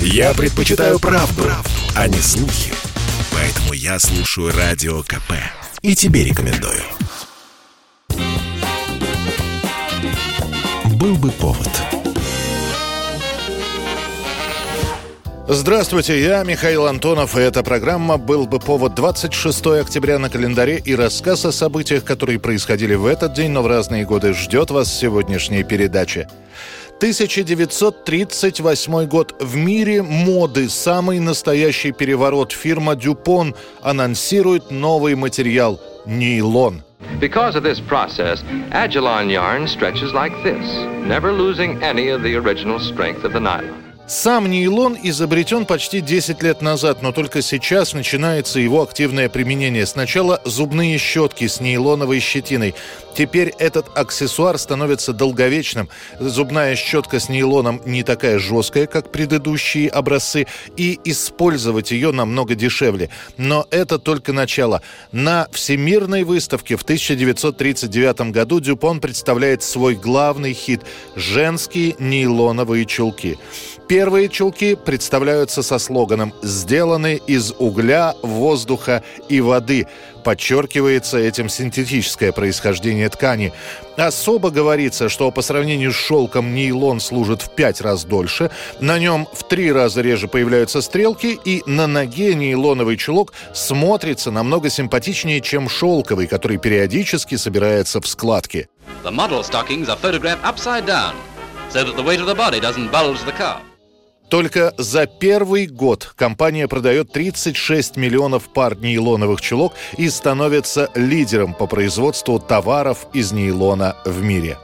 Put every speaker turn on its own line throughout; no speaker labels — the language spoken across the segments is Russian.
Я предпочитаю правду, правду, а не слухи. Поэтому я слушаю Радио КП. И тебе рекомендую. Был бы повод.
Здравствуйте, я Михаил Антонов, и эта программа «Был бы повод» 26 октября на календаре и рассказ о событиях, которые происходили в этот день, но в разные годы, ждет вас сегодняшней передачи. 1938 год. В мире моды самый настоящий переворот. Фирма Дюпон анонсирует новый материал – нейлон.
Because of this process, Agilon yarn stretches like this, never losing any of the original strength of the nylon.
Сам нейлон изобретен почти 10 лет назад, но только сейчас начинается его активное применение. Сначала зубные щетки с нейлоновой щетиной. Теперь этот аксессуар становится долговечным. Зубная щетка с нейлоном не такая жесткая, как предыдущие образцы, и использовать ее намного дешевле. Но это только начало. На Всемирной выставке в 1939 году Дюпон представляет свой главный хит – женские нейлоновые чулки. Первые чулки представляются со слоганом «Сделаны из угля, воздуха и воды». Подчеркивается этим синтетическое происхождение ткани. Особо говорится, что по сравнению с шелком нейлон служит в пять раз дольше, на нем в три раза реже появляются стрелки, и на ноге нейлоновый чулок смотрится намного симпатичнее, чем шелковый, который периодически собирается в складки.
The model stockings are photographed upside down, so that the weight of the body doesn't bulge the calf.
Только за первый год компания продает 36 миллионов пар нейлоновых чулок и становится лидером по производству товаров из нейлона в мире.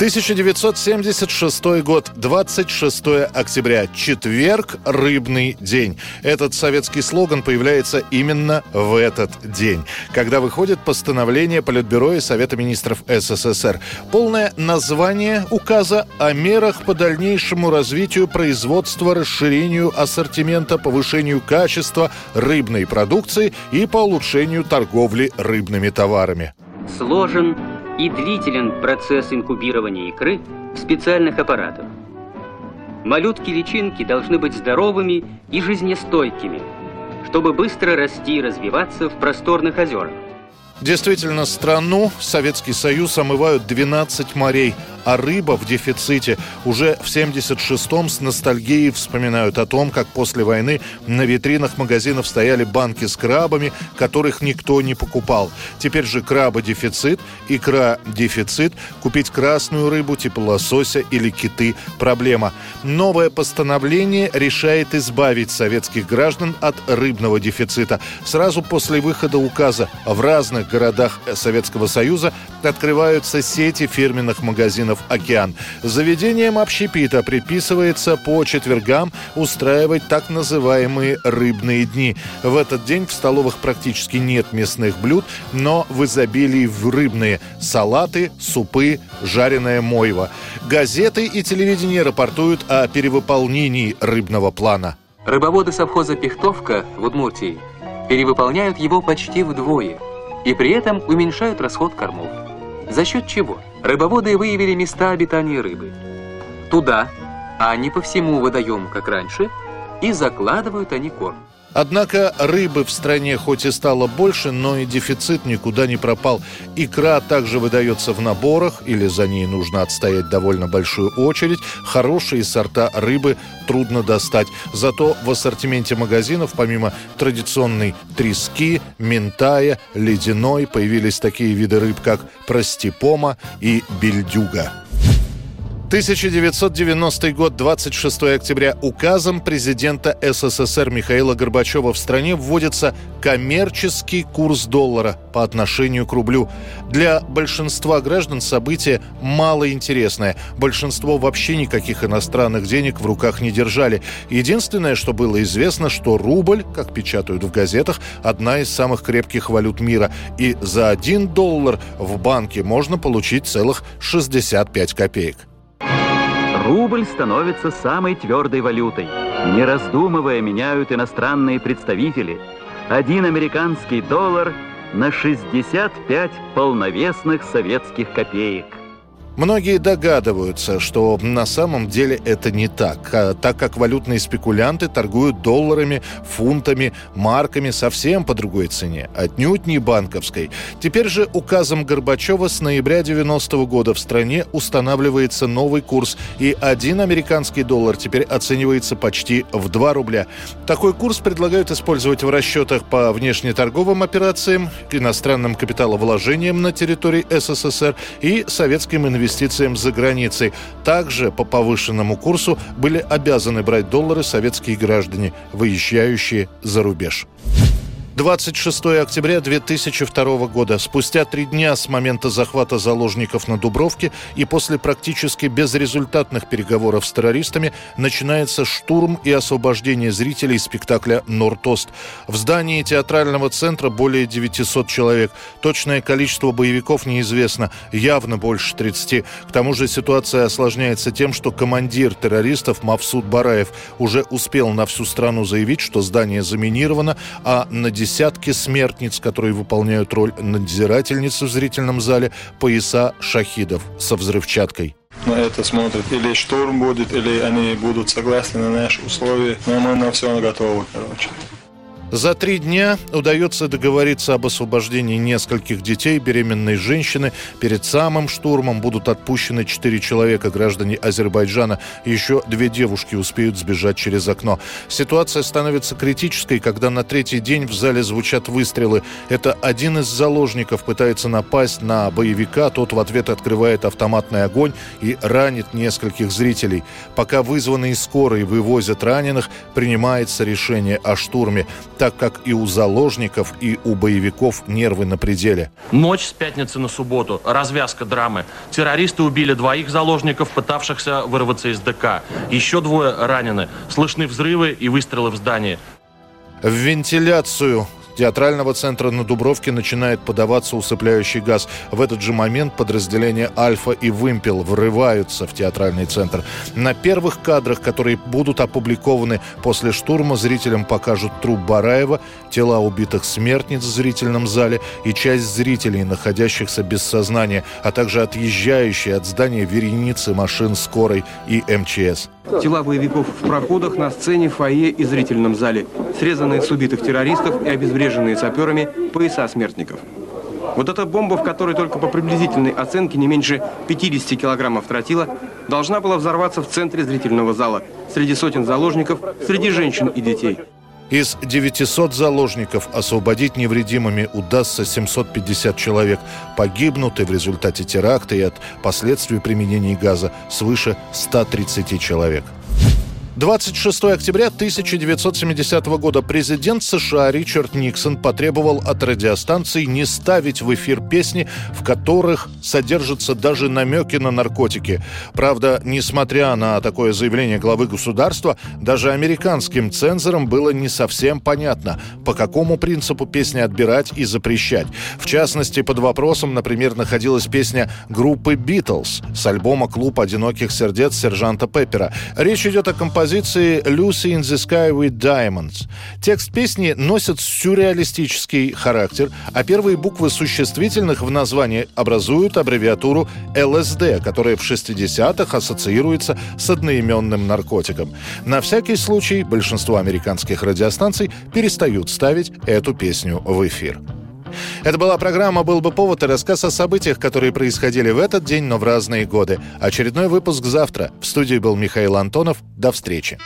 1976 год, 26 октября, четверг, рыбный день. Этот советский слоган появляется именно в этот день, когда выходит постановление Политбюро и Совета министров СССР. Полное название указа о мерах по дальнейшему развитию производства, расширению ассортимента, повышению качества рыбной продукции и по улучшению торговли рыбными товарами.
Сложен и длителен процесс инкубирования икры в специальных аппаратах. Малютки-личинки должны быть здоровыми и жизнестойкими, чтобы быстро расти и развиваться в просторных озерах.
Действительно, страну Советский Союз омывают 12 морей, а рыба в дефиците. Уже в 76-м с ностальгией вспоминают о том, как после войны на витринах магазинов стояли банки с крабами, которых никто не покупал. Теперь же краба дефицит, икра дефицит. Купить красную рыбу типа лосося или киты – проблема. Новое постановление решает избавить советских граждан от рыбного дефицита. Сразу после выхода указа в разных городах Советского Союза открываются сети фирменных магазинов «Океан». Заведением общепита предписывается по четвергам устраивать так называемые «рыбные дни». В этот день в столовых практически нет мясных блюд, но в изобилии в рыбные – салаты, супы, жареное мойва. Газеты и телевидение рапортуют о перевыполнении рыбного плана.
Рыбоводы совхоза «Пихтовка» в Удмуртии перевыполняют его почти вдвое – и при этом уменьшают расход кормов. За счет чего? Рыбоводы выявили места обитания рыбы. Туда, а не по всему водоему, как раньше, и закладывают они корм.
Однако рыбы в стране хоть и стало больше, но и дефицит никуда не пропал. Икра также выдается в наборах, или за ней нужно отстоять довольно большую очередь. Хорошие сорта рыбы трудно достать. Зато в ассортименте магазинов, помимо традиционной трески, ментая, ледяной, появились такие виды рыб, как простипома и бельдюга. 1990 год, 26 октября, указом президента СССР Михаила Горбачева в стране вводится коммерческий курс доллара по отношению к рублю. Для большинства граждан событие малоинтересное. Большинство вообще никаких иностранных денег в руках не держали. Единственное, что было известно, что рубль, как печатают в газетах, одна из самых крепких валют мира. И за один доллар в банке можно получить целых 65 копеек.
Рубль становится самой твердой валютой. Не раздумывая, меняют иностранные представители. Один американский доллар на 65 полновесных советских копеек.
Многие догадываются, что на самом деле это не так, а так как валютные спекулянты торгуют долларами, фунтами, марками совсем по другой цене, отнюдь не банковской. Теперь же указом Горбачева с ноября 90 -го года в стране устанавливается новый курс, и один американский доллар теперь оценивается почти в 2 рубля. Такой курс предлагают использовать в расчетах по внешнеторговым операциям, иностранным капиталовложениям на территории СССР и советским инвестициям инвестициям за границей. Также по повышенному курсу были обязаны брать доллары советские граждане, выезжающие за рубеж. 26 октября 2002 года. Спустя три дня с момента захвата заложников на Дубровке и после практически безрезультатных переговоров с террористами начинается штурм и освобождение зрителей спектакля «Нортост». В здании театрального центра более 900 человек. Точное количество боевиков неизвестно, явно больше 30. К тому же ситуация осложняется тем, что командир террористов Мавсуд Бараев уже успел на всю страну заявить, что здание заминировано, а на 10 десятки смертниц, которые выполняют роль надзирательницы в зрительном зале, пояса шахидов со взрывчаткой.
На это смотрят. Или штурм будет, или они будут согласны на наши условия. Но мы на все готовы, короче.
За три дня удается договориться об освобождении нескольких детей, беременной женщины. Перед самым штурмом будут отпущены четыре человека, граждане Азербайджана. Еще две девушки успеют сбежать через окно. Ситуация становится критической, когда на третий день в зале звучат выстрелы. Это один из заложников пытается напасть на боевика. Тот в ответ открывает автоматный огонь и ранит нескольких зрителей. Пока вызванные скорые вывозят раненых, принимается решение о штурме так как и у заложников, и у боевиков нервы на пределе.
Ночь с пятницы на субботу. Развязка драмы. Террористы убили двоих заложников, пытавшихся вырваться из ДК. Еще двое ранены. Слышны взрывы и выстрелы в здании.
В вентиляцию театрального центра на Дубровке начинает подаваться усыпляющий газ. В этот же момент подразделения «Альфа» и «Вымпел» врываются в театральный центр. На первых кадрах, которые будут опубликованы после штурма, зрителям покажут труп Бараева, тела убитых смертниц в зрительном зале и часть зрителей, находящихся без сознания, а также отъезжающие от здания вереницы машин скорой и МЧС.
Тела боевиков в проходах, на сцене, фойе и зрительном зале. Срезанные с убитых террористов и обезвреженные саперами пояса смертников. Вот эта бомба, в которой только по приблизительной оценке не меньше 50 килограммов тротила, должна была взорваться в центре зрительного зала, среди сотен заложников, среди женщин и детей.
Из 900 заложников освободить невредимыми удастся 750 человек. Погибнуты в результате теракта и от последствий применения газа свыше 130 человек. 26 октября 1970 года президент США Ричард Никсон потребовал от радиостанций не ставить в эфир песни, в которых содержатся даже намеки на наркотики. Правда, несмотря на такое заявление главы государства, даже американским цензорам было не совсем понятно, по какому принципу песни отбирать и запрещать. В частности, под вопросом, например, находилась песня группы «Битлз» с альбома «Клуб одиноких сердец» сержанта Пеппера. Речь идет о композиции композиции «Lucy in the Sky with Diamonds». Текст песни носит сюрреалистический характер, а первые буквы существительных в названии образуют аббревиатуру ЛСД, которая в 60-х ассоциируется с одноименным наркотиком. На всякий случай большинство американских радиостанций перестают ставить эту песню в эфир. Это была программа «Был бы повод» и рассказ о событиях, которые происходили в этот день, но в разные годы. Очередной выпуск завтра. В студии был Михаил Антонов. До встречи.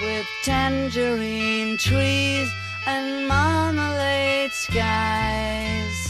with tangerine trees and marmalade skies.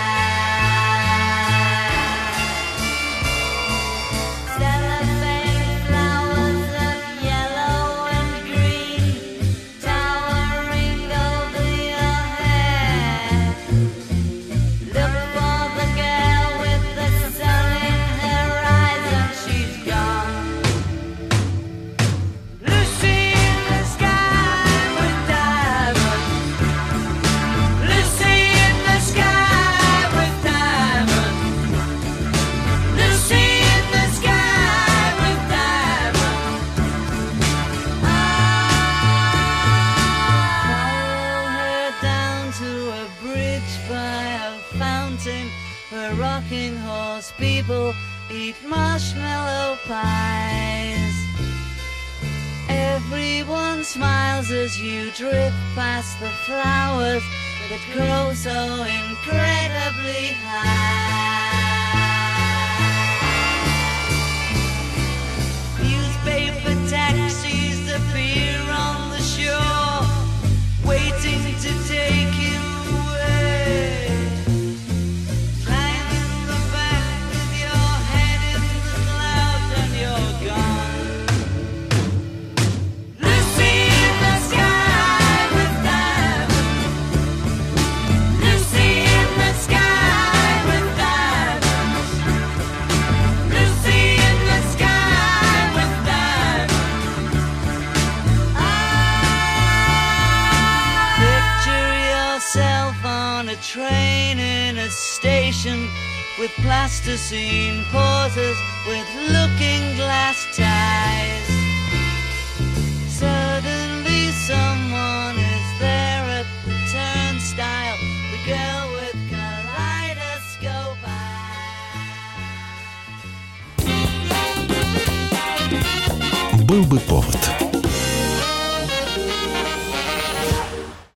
Rocking horse people eat marshmallow pies. Everyone smiles as you drift past the flowers that grow so incredibly high. plasticine pauses with looking glass ties. Suddenly someone is there at the turnstile. The girl with kaleidoscope
Был бы повод.